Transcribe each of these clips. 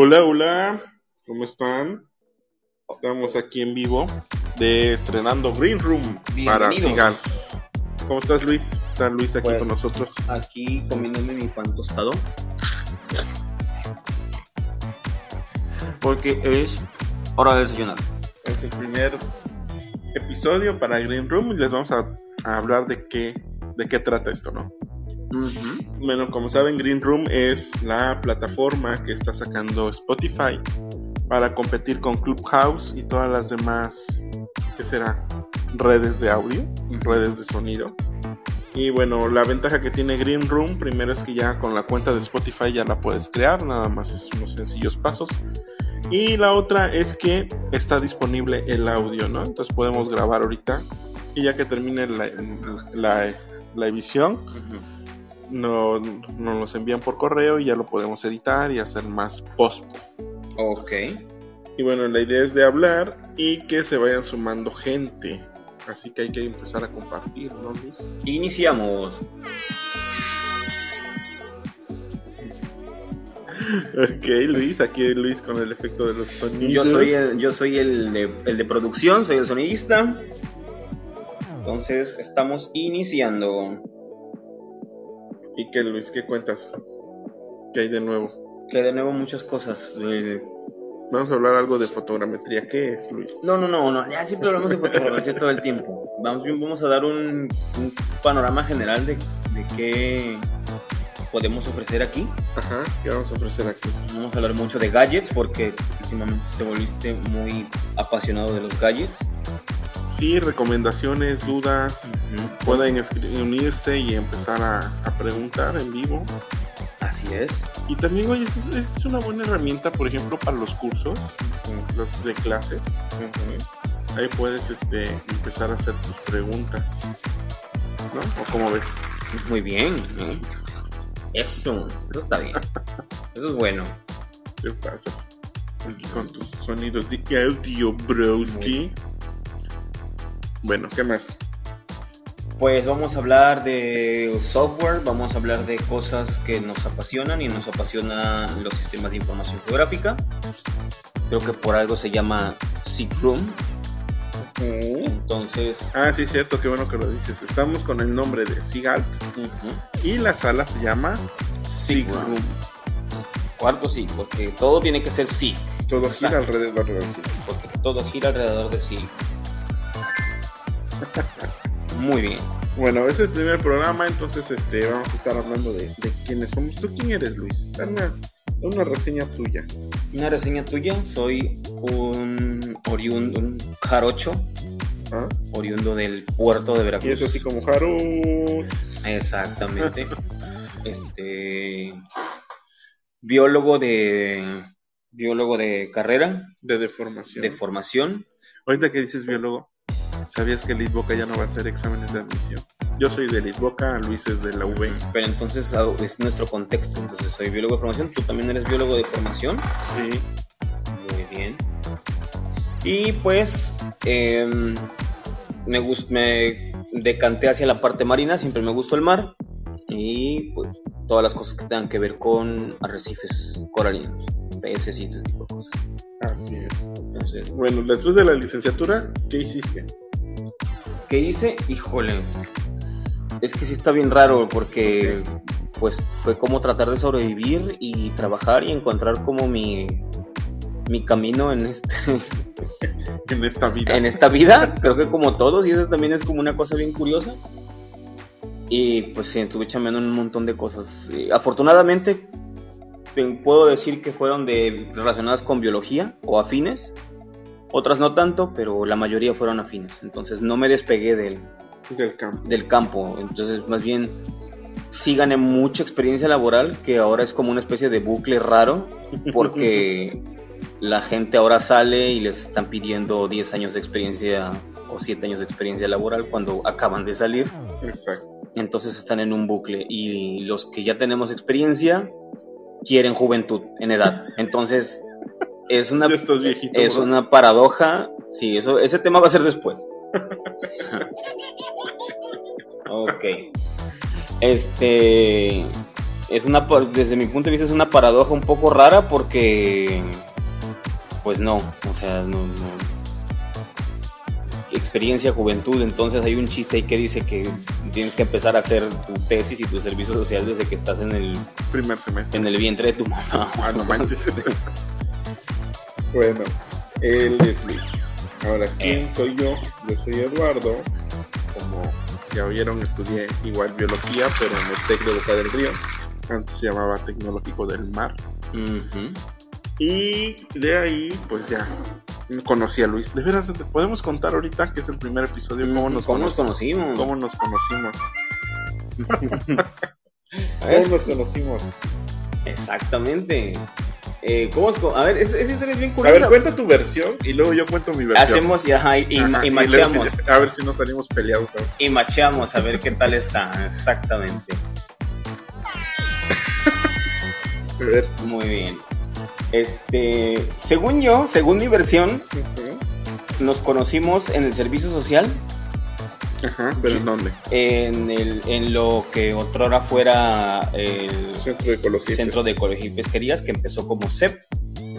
Hola, hola, ¿cómo están? Estamos aquí en vivo de estrenando Green Room para. Sigal. ¿Cómo estás, Luis? Está Luis aquí Pues- con nosotros. Aquí comiéndome mi pan tostado. Porque es hora de desayunar. Es el primer episodio para Green Room y les vamos a, a hablar de qué, de qué trata esto, ¿no? Bueno, como saben, Green Room es la plataforma que está sacando Spotify para competir con Clubhouse y todas las demás, ¿qué será? Redes de audio, redes de sonido. Y bueno, la ventaja que tiene Green Room, primero es que ya con la cuenta de Spotify ya la puedes crear, nada más es unos sencillos pasos. Y la otra es que está disponible el audio, ¿no? Entonces podemos grabar ahorita y ya que termine la, la, la emisión, Ujú. No, nos los envían por correo y ya lo podemos editar y hacer más post. Ok. Y bueno, la idea es de hablar y que se vayan sumando gente. Así que hay que empezar a compartir, ¿no, Luis? Iniciamos. Ok, Luis, aquí Luis con el efecto de los sonidos. Yo soy, el, yo soy el, de, el de producción, soy el sonidista. Entonces estamos iniciando. ¿Y qué, Luis? ¿Qué cuentas? ¿Qué hay de nuevo? Que de nuevo muchas cosas. eh, Vamos a hablar algo de fotogrametría. ¿Qué es, Luis? No, no, no, no, ya siempre hablamos de fotografía todo el tiempo. Vamos, vamos a dar un, un panorama general de, de qué podemos ofrecer aquí. Ajá, ¿qué vamos a ofrecer aquí? Vamos a hablar mucho de gadgets porque últimamente te volviste muy apasionado de los gadgets. Sí, recomendaciones, dudas. Pueden unirse y empezar a, a preguntar en vivo. Así es. Y también, oye, es, es- una buena herramienta, por ejemplo, para los cursos, los de clases. Ahí puedes este, empezar a hacer tus preguntas. ¿No? ¿O cómo ves? Muy bien. ¿no? Eso, eso está bien. Eso es bueno. ¿Qué pasa? Aquí con tus sonidos de audio, broski. Bueno, ¿qué más? Pues vamos a hablar de software, vamos a hablar de cosas que nos apasionan y nos apasionan los sistemas de información geográfica. Creo que por algo se llama Seek Room. Entonces, Ah, sí, cierto, qué bueno que lo dices. Estamos con el nombre de Sigalt y la sala se llama Sig Room. Room. cuarto sí, porque todo tiene que ser sí, Todo gira alrededor de Sig. porque todo gira alrededor de sí. Muy bien. Bueno, es el primer programa, entonces este vamos a estar hablando de, de quiénes somos. ¿Tú quién eres, Luis? Da una, reseña tuya. Una reseña tuya, soy un oriundo, un jarocho, ¿ah? oriundo del puerto de Y Veracruz. eso así como Haru. Exactamente. este biólogo de biólogo de carrera, de deformación. de formación. Ahorita que dices biólogo, ¿sabías que Lisboca ya no va a hacer exámenes de admisión? Yo soy de Lisboca, Luis es de la UV. Pero entonces ah, es nuestro contexto. Entonces soy biólogo de formación. Tú también eres biólogo de formación. Sí. Muy bien. Y pues em, me, me decanté hacia la parte marina. Siempre me gustó el mar. Y pues todas las cosas que tengan que ver con arrecifes coralinos, peces y ese tipo de cosas. Así es. Entonces, Bueno, después de la licenciatura, ¿qué hiciste? ¿Qué hice? Híjole. Es que sí está bien raro porque pues fue como tratar de sobrevivir y trabajar y encontrar como mi, mi camino en este En esta vida. en esta vida, creo que como todos y eso también es como una cosa bien curiosa. Y pues sí, estuve chambeando un montón de cosas. Y, afortunadamente te puedo decir que fueron de relacionadas con biología o afines. Otras no tanto, pero la mayoría fueron afines. Entonces no me despegué del, Del campo. del campo. Entonces, más bien, sí gané mucha experiencia laboral, que ahora es como una especie de bucle raro, porque la gente ahora sale y les están pidiendo 10 años de experiencia o 7 años de experiencia laboral cuando acaban de salir. Exacto. Entonces están en un bucle y los que ya tenemos experiencia quieren juventud en edad. Entonces es una viejito. es bro. una paradoja. Sí, eso ese tema va a ser después. ok. Este es una, desde mi punto de vista es una paradoja un poco rara porque, pues no, o sea, no, no. Experiencia, juventud, entonces hay un chiste ahí que dice que tienes que empezar a hacer tu tesis y tu servicio social desde que estás en el, Primer semestre. en el vientre de tu mamá. Ah, no manches. bueno, él es Luis. Ahora, ¿quién Eh. soy yo? Yo soy Eduardo. Como ya vieron, estudié igual biología, pero en el TEC de Boca del Río. Antes se llamaba Tecnológico del Mar. Y de ahí, pues ya conocí a Luis. De veras, ¿te podemos contar ahorita que es el primer episodio cómo nos, ¿Cómo nos conoci- conocimos? ¿Cómo nos conocimos? ¿Cómo nos conocimos? Exactamente. Eh, ¿cómo es a ver, es- esa historia es bien A curiosa. ver, cuenta tu versión y luego yo cuento mi versión. Hacemos y, ajá, y, Ajá, y macheamos. A ver si nos salimos peleados. Y macheamos a ver qué tal está. Exactamente. A ver. Muy bien. Este, según yo, según mi versión, nos conocimos en el servicio social, Ajá, pero ¿en dónde? en, el, en lo que otrora fuera el Centro de Ecología. Centro de Ecología y Pesquerías, que empezó como CEP.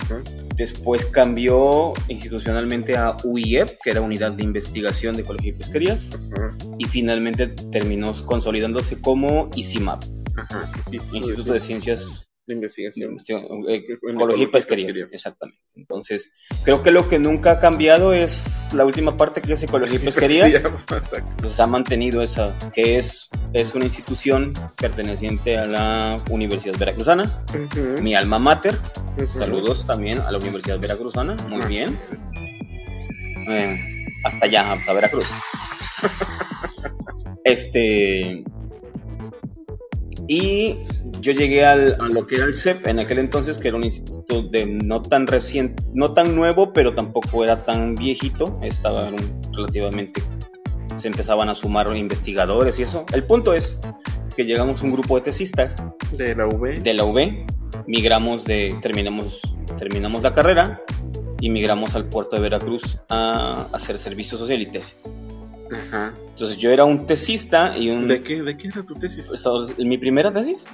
Ajá. Después cambió institucionalmente a UIEP, que era Unidad de Investigación de Ecología y Pesquerías. Ajá. Y finalmente terminó consolidándose como ICIMAP, Ajá. Sí, Instituto de Ciencias de Investigación. Eh, Ecología y Pesquerías, pesquerías. exactamente. Entonces, creo que lo que nunca ha cambiado es la última parte que es Ecología y Pesquerías. Exacto. Pues ha mantenido esa, que es, es una institución perteneciente a la Universidad Veracruzana, mi alma mater. Saludos también a la Universidad Veracruzana, muy bien. Eh, hasta allá, hasta Veracruz. este. Y yo llegué al, a lo que era el CEP en aquel entonces, que era un instituto de no tan reciente, no tan nuevo, pero tampoco era tan viejito. Estaba era un- relativamente. Se empezaban a sumar investigadores y eso. El punto es que llegamos un grupo de tesistas De la V. de la UB, migramos de, terminamos, terminamos la carrera y migramos al puerto de Veracruz a hacer servicio social y tesis. Ajá. Entonces yo era un tesista y un... ¿De qué, ¿De qué era tu tesis? Mi primera tesis,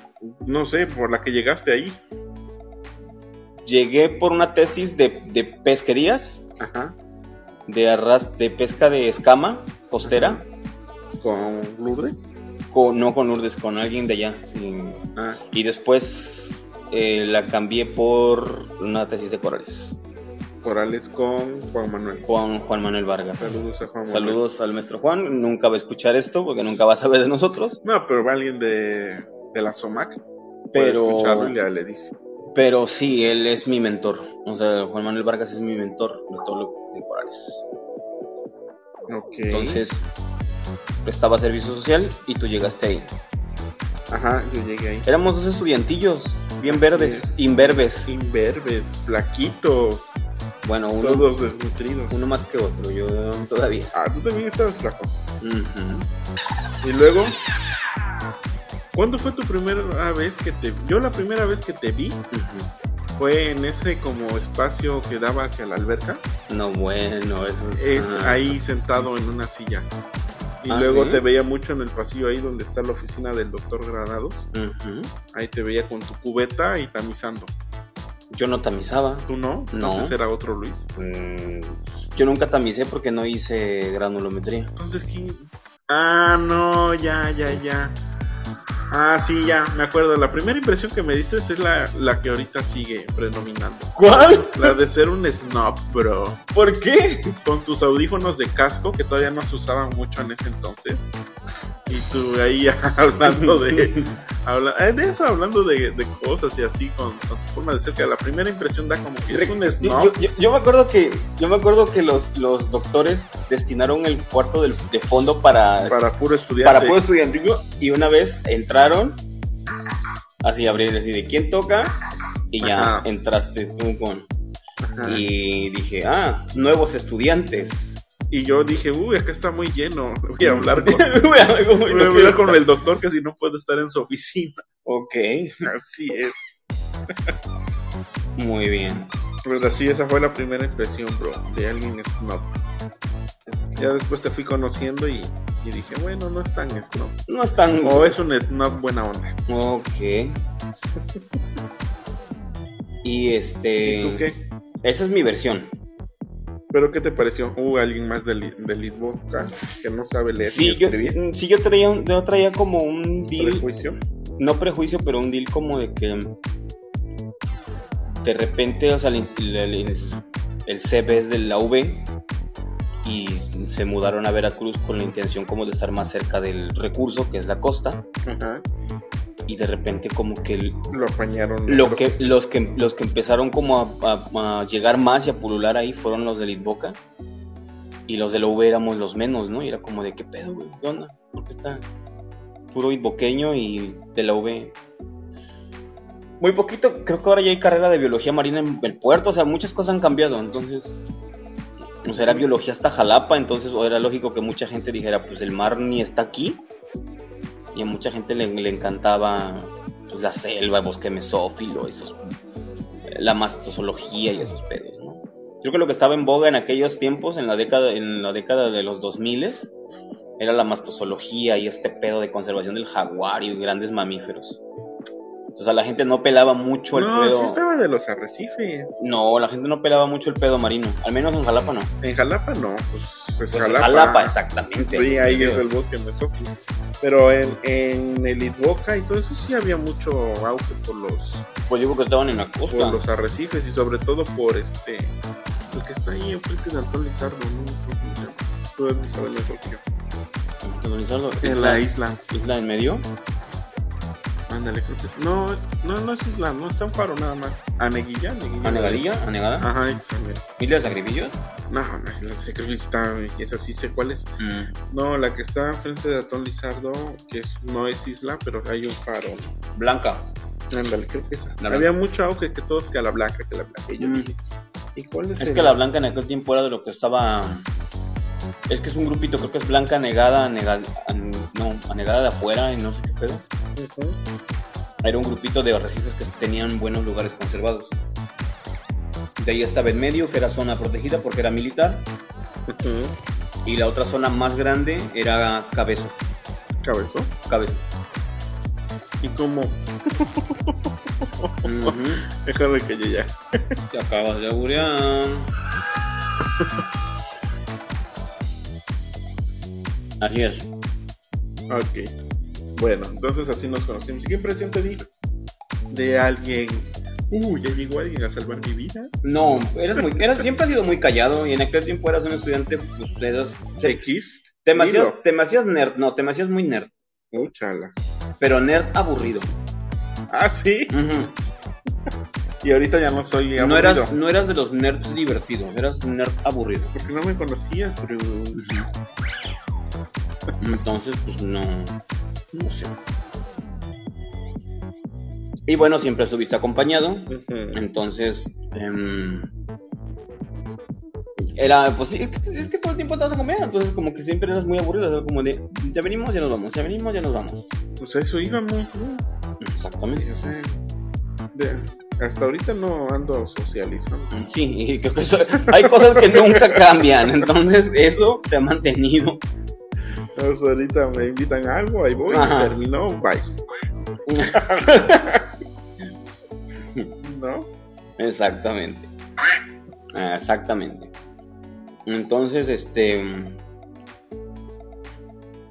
No sé, por la que llegaste ahí. llegué por una tesis de, de pesquerías, Ajá. de arras, de pesca de escama costera, Con Lourdes. con, no con Lourdes, con alguien de allá. Y, Ah, y después eh, la cambié por una tesis de corales, Corales con Juan Manuel. Juan, Juan Manuel Vargas. Saludos a Juan Manuel. Saludos al maestro Juan, nunca va a escuchar esto porque nunca va a saber de nosotros, No, pero va alguien de, de la SOMAC. Puede pero, escucharlo y le, le dice. pero sí, él es mi mentor, o sea, Juan Manuel Vargas es mi mentor de todo lo de Corales. Ok. Entonces, estaba servicio social y tú llegaste ahí. Ajá, yo llegué ahí. Éramos dos estudiantillos, bien Así verdes, es. imberbes. Imberbes, flaquitos, Bueno, uno, todos desnutridos. uno más que otro, yo todavía. Ah, tú también estabas flaco. Y luego, ¿cuándo fue tu primera vez que te Yo la primera vez que te vi fue en ese como espacio que daba hacia la alberca. No, bueno, eso Es ajá. ahí sentado en una silla. Y Ah, luego ¿sí? te veía mucho en el pasillo ahí donde está la oficina del doctor Granados. Ahí te veía con tu cubeta y tamizando. Yo no tamizaba. ¿Tú no? No. Entonces era otro Luis. Mm, Yo nunca tamicé porque no hice granulometría. Entonces, ¿quién? Ah, no, ya, ya, ya. Ah, sí, ya, me acuerdo. La primera impresión que me diste es la, la que ahorita sigue predominando. ¿Cuál? La de ser un snob, bro. ¿Por qué? Con tus audífonos de casco, que todavía no se usaban mucho en ese entonces. Y tú ahí hablando de. habla- eh, de eso, hablando de, de cosas y así, con, con tu forma de ser. Que la primera impresión da como que es un snob. yo- yo me acuerdo que yo me acuerdo que los, los doctores destinaron el cuarto del- de fondo para Para puro estudiante. para puro estudiantillo y una vez entraron así abrir así de quién toca y ya Ajá. entraste tú con Ajá. y dije ah nuevos estudiantes Y yo dije, uy, acá está muy lleno. Voy a hablar con, Voy a con- voy a no hablar quiero con estar. el doctor que si no puede estar en su oficina. ok Así es. muy bien Pues así, esa fue la primera impresión, bro, de alguien snob. Ya después te fui conociendo y Y dije, bueno, no es tan snob. No es tan... O es un snob buena onda. Ok. y este... ¿Y tú qué? Esa es mi versión. ¿Pero qué te pareció? ¿Hubo alguien más del, del Litboca que no sabe leer Sí, yo, escribir? sí, yo traía, un- yo traía como un deal, ¿Prejuicio? no prejuicio, pero un deal como de que de repente, o sea, el, el, el- el CB es de la V y se mudaron a Veracruz con la intención como de estar más cerca del recurso, que es la costa, Ajá. Y de repente como que el- Lo apañaron. lo que, los, que, los que empezaron como a, a- a llegar más y a pulular ahí fueron los de Litboca. Y los de la V éramos los menos, ¿no? Y era como de qué pedo, güey, ¿qué onda? Porque está puro itboqueño y de la V. Muy poquito, creo que ahora ya hay carrera de biología marina en el puerto, o sea, muchas cosas han cambiado, entonces. O sea, era biología hasta Jalapa, entonces o era lógico que mucha gente dijera, pues el mar ni está aquí. Y a mucha gente le, le encantaba pues, la selva, el bosque mesófilo, esos, la mastozoología y esos pedos, ¿no? Creo que lo que estaba en boga en aquellos tiempos, en la década, en la década de los 2000 era la mastozoología y este pedo de conservación del jaguar y grandes mamíferos. O sea, la gente no pelaba mucho el No, pedo. sí estaba de los arrecifes. No, la gente no pelaba mucho el pedo marino. Al menos en Jalapa no. En Jalapa no, pues es Pues en Jalapa. Jalapa, exactamente. Sí, ahí es el bosque mesófilo. Pero en, en el Itboca y todo eso sí había mucho auge por los, Pues digo que estaban en la por costa. los arrecifes y sobre todo por este. El que está ahí enfrente de Antón Lizardo, ¿no? Tú mejor que yo. Gonzalo, En la isla. isla en medio. Ándale, creo que sí. No, no, no es isla, no está un faro nada más. Aneguilla, Aneguilla. Anegadilla, Anegada. Ajá, esa. Isla de Sacrificios. No, no, es la sacrificio está, esa sí sé cuál es. Mm, No, la que está enfrente de Atón Lizardo, que es, no es isla, pero hay un faro. Blanca. Ándale, creo que esa. La Había blanca. mucho auge que todos que a la blanca, que a la blanca. Y yo Mm. dije, ¿y cuál es, Es el- que la blanca en aquel tiempo era de lo que estaba. Es que es un grupito, creo que es blanca negada, no, anegada de afuera y no sé qué pedo. Era un grupito de arrecifes que tenían buenos lugares conservados. De ahí estaba en medio, que era zona protegida porque era militar. Y la otra zona más grande era Cabezo. Cabezo. Cabezo. ¿Y cómo? Ujú. Déjame que yo ya. Te acabas de aburear. Así es. Ok. Bueno, entonces así nos conocimos. ¿Y qué impresión te di de alguien? Uh, ya llegó alguien a salvar mi vida. No, eras muy, eras, siempre has sido muy callado y en aquel tiempo eras un estudiante, pues, eras- X. te me hacías, Dilo. te me hacías nerd, no, te me hacías muy nerd, pero nerd aburrido. Ah, sí. Y ahorita ya no soy No aburrido. eras, no eras de los nerds divertidos, eras nerd aburrido. Porque no me conocías, pero. Entonces, pues no, no sé. Y bueno, siempre estuviste acompañado, Ujú. entonces em, era, pues sí, es que, es que todo el tiempo estabas acompañado, entonces como que siempre eras muy aburrido, como de, ya venimos, ya nos vamos, ya venimos, ya nos vamos. Pues a eso íbamos, ¿no? Exactamente. De- hasta ahorita no ando socializando. Sí, y creo que eso- hay cosas que nunca cambian, entonces eso se ha mantenido. Hasta ahorita me invitan a algo, ahí voy, Ajá. terminó, bye. ¿No? Exactamente. Ah, Exactamente. Entonces, este.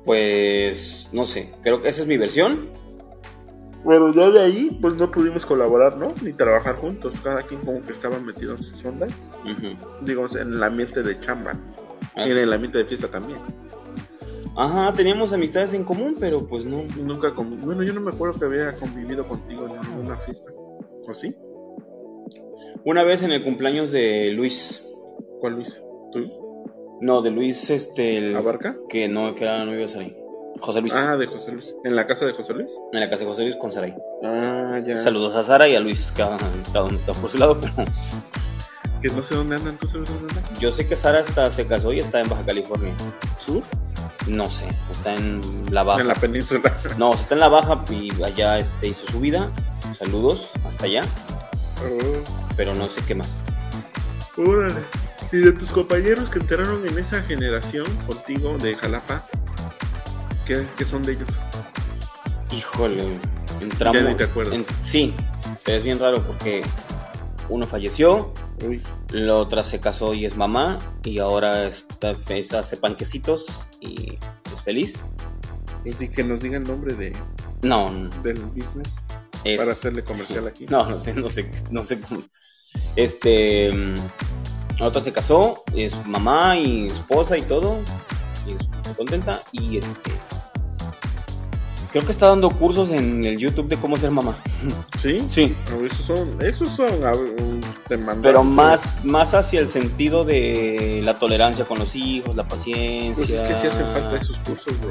Pues. No sé. Creo que esa es mi versión. Pero ya de ahí, pues no pudimos colaborar, ¿no? Ni trabajar juntos. Cada quien como que estaba metido en sus ondas. Ujú. Digamos, en el ambiente de chamba. Ah, Y en el ambiente de fiesta también. Ajá, teníamos amistades en común, pero pues no. Nunca con... Bueno, yo no me acuerdo que había convivido contigo en ninguna fiesta. ¿O sí? Una vez en el cumpleaños de Luis. ¿Cuál Luis? ¿Tú? No, de Luis, este. el- ¿Abarca? que no, que era novio de Saray. José Luis. Ah, de José Luis. ¿En la casa de José Luis? En la casa de José Luis con Saray. Ah, ya. Saludos a Sara y a Luis, cada, cada uno está por su lado, pero Que no sé dónde andan, ¿tú sabes dónde andan? yo sé que Sara está, se casó y está en Baja California. ¿Sur? No sé, está en la Baja. En la península. No, está en la Baja y allá este, hizo su vida. Saludos, hasta allá, Oh, pero no sé qué más. órale. ¿Y de tus compañeros que entraron en esa generación contigo de Jalapa? ¿Qué, qué son de ellos? Híjole, entramos. Ya ni te acuerdas. en- sí, pero es bien raro porque uno falleció, Uy, la otra se casó y es mamá, y ahora está, fe- hace panquecitos y es feliz. pues di que nos diga el nombre de, No, del business es, para hacerle comercial aquí. no, no sé, no sé, no sé cómo. Este, otra se casó, es mamá y esposa y todo, y es muy contenta, y este, creo que está dando cursos en el YouTube de cómo ser mamá. ¿Sí? Sí, ver, esos son, esos son a ver, un- demandantes. pero más, más hacia el sentido de la tolerancia con los hijos, la paciencia. Pues es que sí hacen falta esos cursos, bro.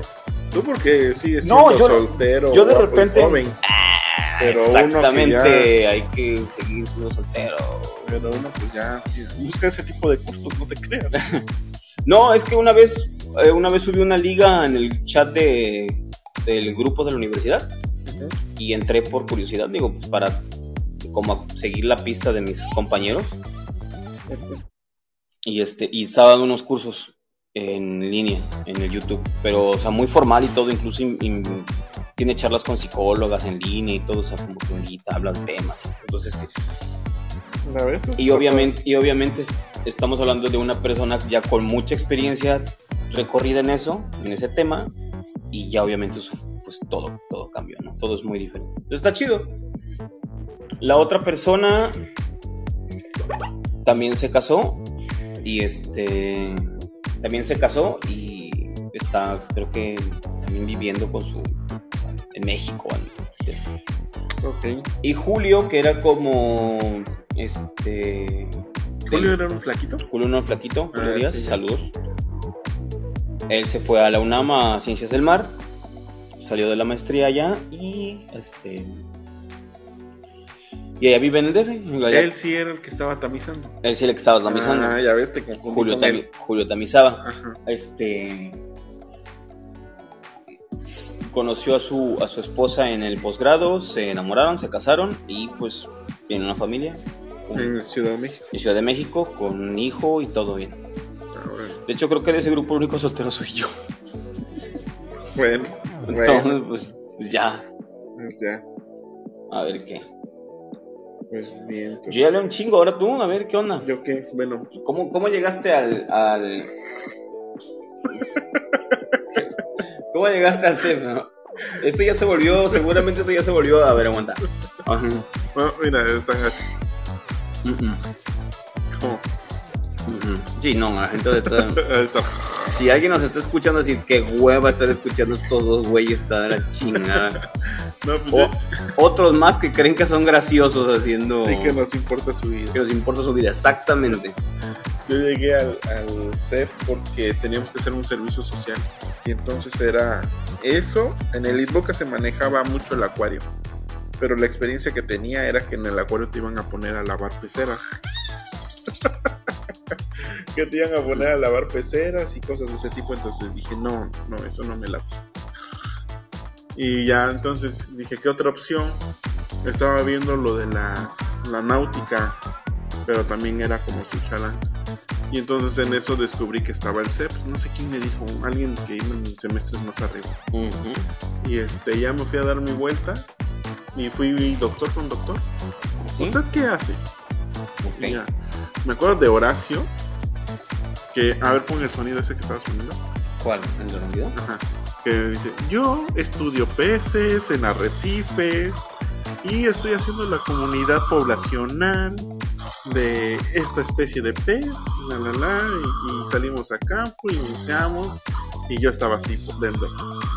Tú porque sigues No, siendo yo- soltero. yo de guapo repente- Joven, Ah, Pero uno que Exactamente, hay que seguir siendo soltero. pero uno pues ya busca ese tipo de cursos, no te creas. No, es que una vez, eh, una vez subí una liga en el chat de, del grupo de la universidad y entré por curiosidad, digo, pues para como seguir la pista de mis compañeros. Y este y estaba dando unos cursos en línea en el YouTube, pero o sea muy formal y todo, incluso in- in- tiene charlas con psicólogas en línea y todo, o sea como que invita, habla de temas, entonces sí. Y obviamente y obviamente es- estamos hablando de una persona ya con mucha experiencia recorrida en eso, en ese tema y ya obviamente pues todo todo cambió, ¿no? Todo es muy diferente. Entonces, está chido. La otra persona también se casó y este también se casó y está creo que también viviendo con su en México ¿no? Ok. y Julio que era como este Julio era un flaquito. Julio no flaquito Julio Ah, Díaz sí, saludos él se fue a la UNAM a Ciencias del Mar salió de la maestría allá y este y ella vive en el DF allá- Él sí era el que estaba tamizando. él sí le estaba tamizando Ah, ya ves, te confundí Julio, con tami- él. Julio tamizaba. Ajá. Este conoció a su a su esposa en el posgrado, se enamoraron, se casaron y pues tienen una familia En Ciudad de México. en Ciudad de México con un hijo y todo bien. De hecho creo que de ese grupo el único soltero soy yo. bueno, bueno, Entonces pues, pues, ya, pues ya, a ver qué. pues bien. pues, Yo ya leo un chingo, ahora tú, a ver qué onda. ¿Yo qué? Bueno, ¿Cómo, cómo llegaste al, al... ¿Cómo llegaste al CEF? no? Esto ya se volvió, seguramente eso ya se volvió, a ver, aguanta. Ajá. bueno, mira, están así. Ujú, Como, ujú. Sí, no, la gente está... Si alguien nos está escuchando así, qué hueva estar escuchando estos dos güeyes, está de la chingada. No, pues O, otros más que creen que son graciosos haciendo... sí que nos importa su vida. que nos importa su vida, exactamente. Yo llegué al, al CEP porque teníamos que hacer un servicio social. Y entonces era eso. En el Itboca se manejaba mucho el acuario. Pero la experiencia que tenía era que en el acuario te iban a poner a lavar peceras. que te iban a poner a lavar peceras y cosas de ese tipo. Entonces dije, no, no, eso no me late. Y ya entonces dije, ¿qué otra opción? Estaba viendo lo de la, la náutica, pero también era como su chalán. Y entonces en eso descubrí que estaba el CEP. No sé quién me dijo, alguien que iba en semestres más arriba. Y este, ya me fui a dar mi vuelta y fui doctor con doctor. ¿Sí? ¿Usted qué hace? Ok. Y ya. Me acuerdo de Horacio, que, a ver, pon el sonido ese que estabas poniendo. ¿Cuál? ¿El unidad? Ajá. Que dice, yo estudio peces en arrecifes y estoy haciendo la comunidad poblacional de esta especie de pez, la la la, y, y salimos a campo, iniciamos, y yo estaba así por dentro.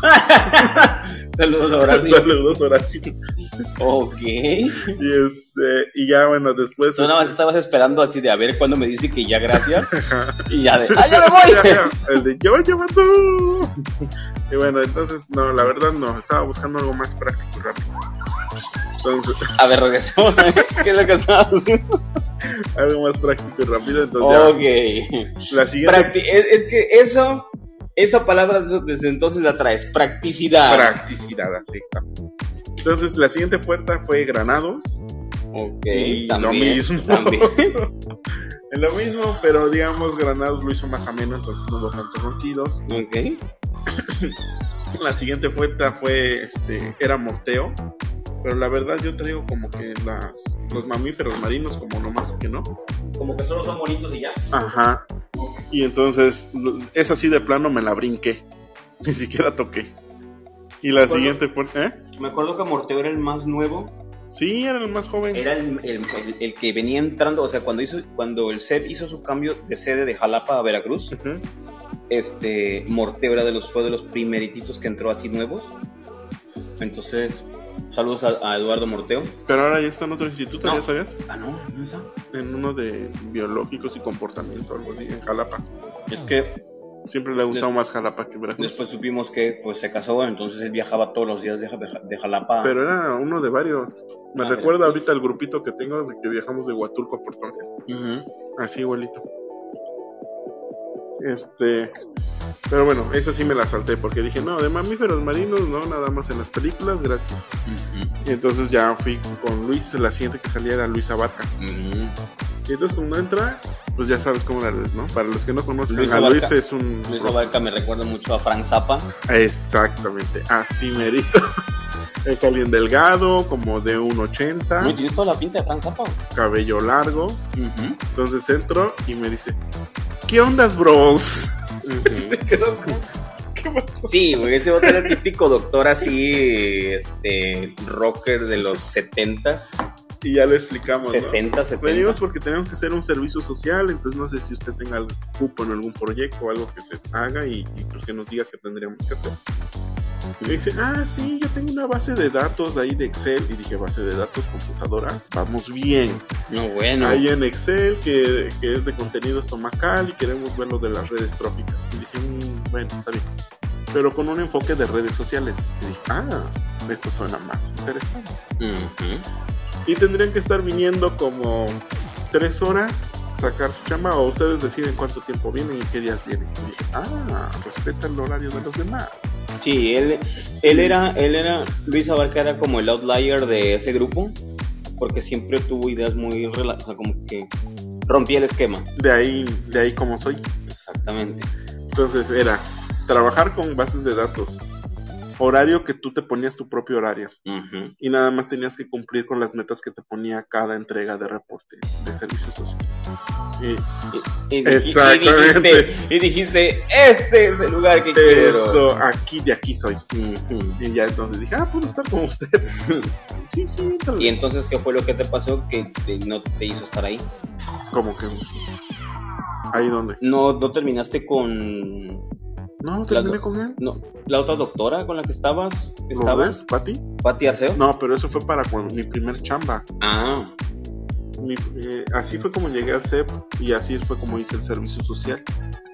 Saludos sí. Saludos, Horacio. Ok. Y, este, y ya bueno, después... Tú nada más estabas esperando así de a ver cuándo me dice que ya gracias. Y ya de ¡Ah, ya me voy! ya, el de yo llevando. Y bueno, entonces, no, la verdad no, estaba buscando algo más práctico y rápido. Entonces, A ver, regresemos a ver qué es lo que estabas haciendo. algo más práctico y rápido. Entonces, Ok. ya, la siguiente Practi- es, es que eso, esa palabra desde entonces la traes, practicidad. practicidad, así. Entonces, la siguiente puerta fue Granados. ok, y también, lo mismo. también. Lo mismo, pero digamos, Granados lo hizo más ameno, entonces no hubo tantos ronquidos. Ok. la siguiente vuelta fue, este, era Morteo. Pero la verdad yo traigo como que las, los mamíferos marinos como nomás que no. Como que solo son bonitos y ya. Ajá. Y entonces, esa sí de plano me la brinqué. Ni siquiera toqué. Y la siguiente fue, ¿eh? Me acuerdo que Morteo era el más nuevo. Sí, era el más joven. Era el, el- el- el que venía entrando, o sea, cuando hizo cuando el set hizo su cambio de sede de Jalapa a Veracruz, este Morteo era de los fue de los primerititos que entró así nuevos. Entonces, saludos a, a Eduardo Morteo. Pero ahora ya está en otro instituto, No. ¿ya sabías? Ah, no, no está. En uno de biológicos y comportamiento, algo así, en Jalapa. Es que Siempre le ha gustado más Jalapa que Veracruz. después supimos que pues se casó, entonces él viajaba todos los días de, Ja- de Jalapa. Pero era uno de varios. Me Ah, recuerda ahorita el grupito que tengo de que viajamos de Huatulco a Puerto Ángel. Ujú. Así igualito. Este. Pero bueno, esa sí me la salté porque dije, no, de mamíferos marinos, no, nada más en las películas, gracias. Y entonces ya fui con Luis, la siguiente que salía era Luis Abarca. Ujú. Y entonces cuando entra, pues ya sabes cómo era, ¿no? Para los que no conozcan, Luis a Abarca. Luis es un... Luis Abarca me recuerda mucho a Frank Zappa. Exactamente, así merito. Es alguien delgado, como de un Uy, 80, tienes toda la pinta de Frank Zappa. cabello largo. Entonces entro y me dice, ¿qué ondas, bros? Sí, güey, ese otro era el típico doctor así, este, rocker de los 70s, Y ya le explicamos. ¿no? 60, 70. Venimos porque tenemos que hacer un servicio social, entonces no sé si usted tenga algún cupo en algún proyecto o algo que se haga y, y, pues que nos diga qué tendríamos que hacer. Y me dice, ah, sí, yo tengo una base de datos ahí de Excel. Y dije, base de datos, computadora, vamos bien. No, bueno. Ahí en Excel, que, que es de contenido estomacal y queremos ver lo de las redes tróficas. Y dije, "Mm, bueno, está bien. Pero con un enfoque de redes sociales. Y dije, ah, esto suena más interesante. Ujú. Y tendrían que estar viniendo como tres horas, sacar su chamba, o ustedes deciden cuánto tiempo vienen y qué días vienen. Y dije, ah, respeta el horario de los demás. Sí, él, él era, él era, Luis Abarca era como el outlier de ese grupo, porque siempre tuvo ideas muy, o sea, como que rompía el esquema. De ahí, de ahí como soy. Exactamente. Entonces era trabajar con bases de datos, horario que tú te ponías tu propio horario. Y nada más tenías que cumplir con las metas que te ponía cada entrega de reporte de servicio social. Y Y, y Exactamente. dijiste, y dijiste, este es el lugar que quiero. esto, aquí de aquí soy. Y ya entonces dije, ah, puedo estar con usted. sí, sí, tal Y entonces, ¿qué fue lo que te pasó que te- no te hizo estar ahí? Como que ahí donde. No, no terminaste con No, terminé con él. no, la otra doctora con la que estabas. ¿Lo ¿Estabas? Pati? Pati Arceo. No, pero eso fue para cuando mi primer chamba. Ah, Mi- eh, así fue como llegué al CEP y así fue como hice el servicio social.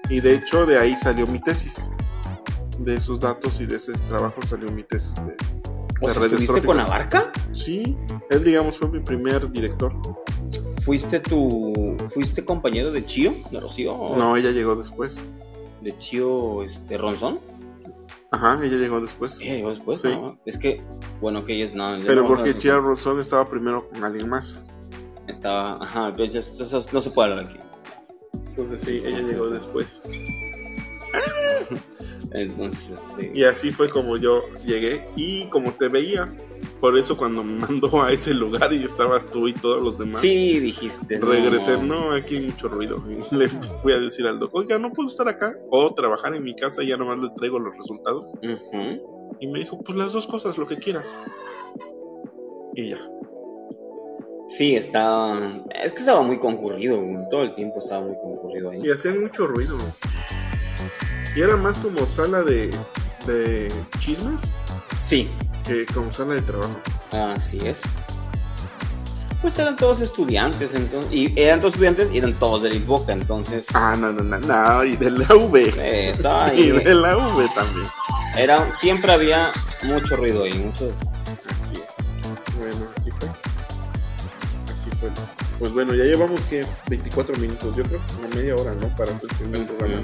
Y de hecho de ahí salió mi tesis. De esos datos y de ese trabajo salió mi tesis de, ¿o sea, estuviste con. Abarca? Sí, él digamos fue mi primer director. ¿Fuiste tu, fuiste compañero de Chío? ¿De Rocío? No, ella llegó después. ¿De Chío este, Ronzón? Ajá, ella llegó después. Ella llegó después, Sí. ¿no? Es que, bueno, que ella es nada. Pero no, porque no, Chia Rosón estaba primero con alguien más. Estaba, ajá, pues ya- eso no se puede hablar aquí. Entonces sí, ella llegó después. Entonces, este, Y así fue como yo llegué y como te veía. Por eso cuando me mandó a ese lugar y estabas tú y todos los demás. sí, dijiste. no. Regresé, no, aquí hay mucho ruido. Y le fui a decir al doc, oiga, no puedo estar acá o trabajar en mi casa y ya nomás le traigo los resultados. Ujú. Y me dijo, pues las dos cosas, lo que quieras. Y ya. Sí, está. Es que estaba muy concurrido, todo el tiempo estaba muy concurrido ahí. Y hacían mucho ruido. Y era más como sala de, de chismes Sí, que como sala de trabajo. así es. Pues eran todos estudiantes, entonces, y eran todos estudiantes y eran todos del Boca, entonces. Ah, no, no, no, no, y de la V. eh, Y de la V también. Era, siempre había mucho ruido ahí, mucho. Así es. Bueno, así fue. Así fue. Pues bueno, ya llevamos que 24 minutos, yo creo, como media hora, ¿no? Para hacer el primer programa.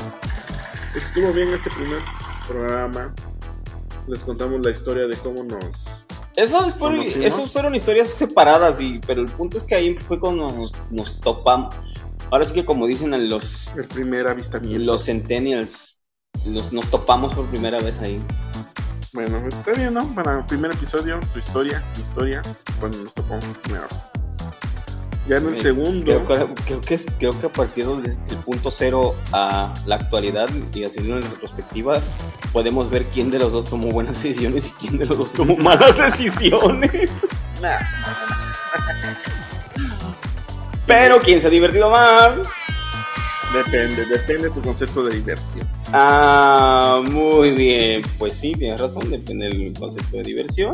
Estuvo bien este primer programa. Les contamos la historia de cómo nos. Eso fueron, esos fueron historias separadas, y, pero el punto es que ahí fue cuando nos, nos topamos. Ahora sí que como dicen los, El primer avistamiento. los centennials, nos, nos topamos por primera vez ahí. Bueno, está bien, ¿no? Para el primer episodio, tu historia, mi historia, cuando nos topamos primero. Ya en el segundo, Creo, que- creo que, es- creo que a partir del punto cero a la actualidad y hacerlo en retrospectiva, podemos ver quién de los dos tomó buenas decisiones y quién de los dos tomó malas decisiones. Pero quién se ha divertido más. depende, depende de tu concepto de diversión. Ah, muy bien. Pues sí, tienes razón, depende del concepto de diversión.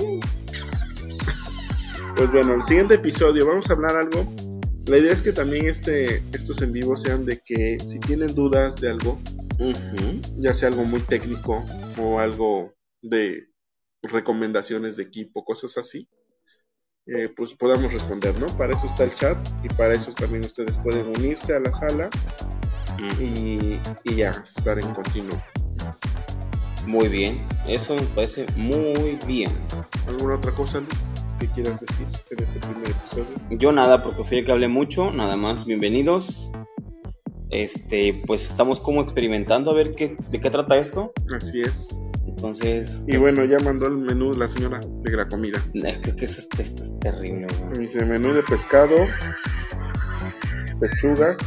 Pues bueno, el siguiente episodio vamos a hablar algo. La idea es que también este, estos en vivo sean de que si tienen dudas de algo, ya sea algo muy técnico o algo de recomendaciones de equipo, cosas así, eh, pues podamos responder, ¿no? Para eso está el chat y para eso también ustedes pueden unirse a la sala y, y ya estar en continuo. Muy bien, eso me parece muy bien. ¿Alguna otra cosa, Luis, que quieras decir en este primer episodio? Yo nada, porque fui el que hablé mucho, nada más, bienvenidos. Este, pues estamos como experimentando a ver qué, de qué trata esto. Así es. Entonces, Y bueno, ya mandó el menú la señora de la comida. es que, que eso es, esto es terrible. güey. Dice menú de pescado, pechugas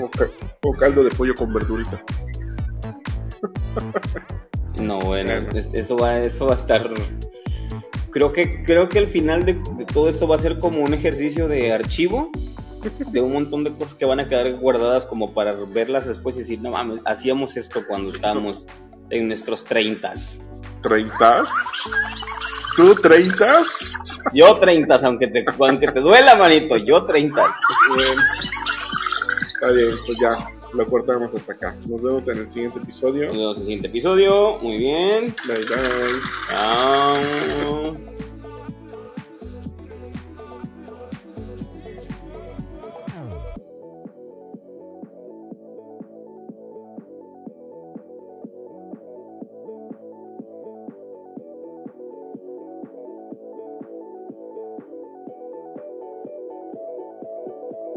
o, ca- o caldo de pollo con verduritas. No, bueno, Bueno. es- eso va, eso va a estar. Creo que, creo que el final de, de todo esto va a ser como un ejercicio de archivo de un montón de cosas que van a quedar guardadas como para verlas después y decir, no mames, hacíamos esto cuando estábamos en nuestros treintas. ¿Treintas? ¿Tú treintas? Yo treintas, aunque te, aunque te duela, manito, yo treintas. Está bien, pues ya, lo cortamos hasta acá. Nos vemos en el siguiente episodio. Nos vemos en el siguiente episodio. Muy bien. Bye bye. Chao.